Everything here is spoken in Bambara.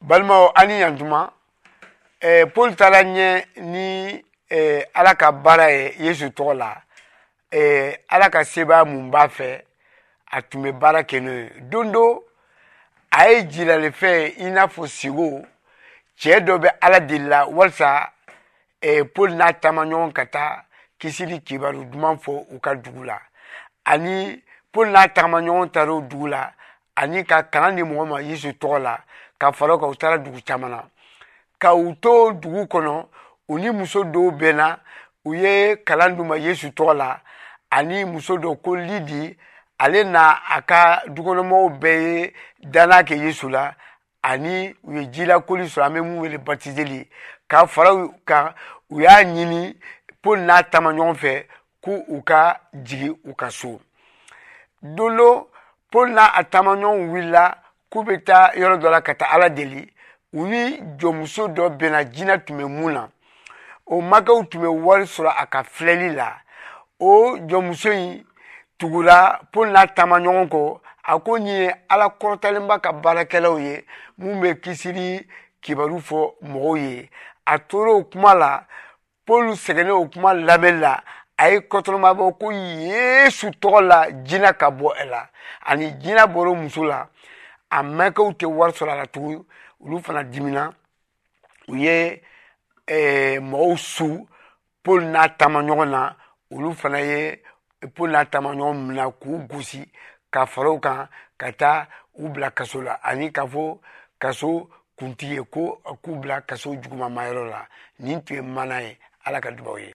balimaw an ni yantuma eh, paul taara ɲɛ ni eh, ala ka baara ye yesu tɔgɔ la eh, ala ka sebaaya mun b'a fɛ a tun bɛ baara kɛ n'o ye don do a ye jilalefɛn ye i n'a fɔ sigo cɛɛ dɔ bɛ ala deli la walisa eh, paul n'a taama ɲɔgɔn ka taa kisi ni kibaru duman fɔ u ka dugu la ani paul n'a tagama ɲɔgɔn taara o dugu la ani ka kalan di mɔgɔ ma yesu tɔgɔ la ka fara o kan u taara dugu caman na ka u to dugu kɔnɔ u ni muso dɔw bɛnna u ye kalan d'u ma yesu tɔgɔ la ani muso dɔ ko lidi ale na a ka dukɔnɔmɔgɔw bɛɛ ye danna kɛ yesu la ani u ye jilakoli sɔrɔ an bɛ mun wele batizeli ka fara u kan u y'a ɲini paul n'a taama ɲɔgɔn fɛ ko u ka jigin u ka so don dɔ paul n'a a taama ɲɔgɔn wulila k'u bɛ taa yɔrɔ dɔ la ka taa ala deli u ni jɔnmuso dɔ bɛnna jinɛ tun bɛ mun na o makɛw tun bɛ wari sɔrɔ a ka filɛli la o jɔnmuso in tugura paul n'a taama ɲɔgɔn kɔ a ko nin ye ala kɔrɔtalenba ka baarakɛlaw ye mun bɛ kisiri kibaru fɔ mɔgɔw ye a tora o kuma la paul sɛgɛnnen o kuma labɛnni la a ye kɔtɔlɔmabɔ ko yesu tɔgɔ la jinɛ ka bɔ a la ani jinɛ bɔra muso la a mɛkɛw tɛ wari sɔrɔ a la tugun olu fana dimina u ye eh, mɔgɔw su paul n'a taama ɲɔgɔn na olu fana ye paul n'a taama ɲɔgɔn minɛ k'u gosi ka fara u kan ka taa u bila kaso la ani ka fɔ kaso kuntigi ye ko k'u bila kaso jugumamayɔrɔ la nin tun ye mana ye ala ka dubaw ye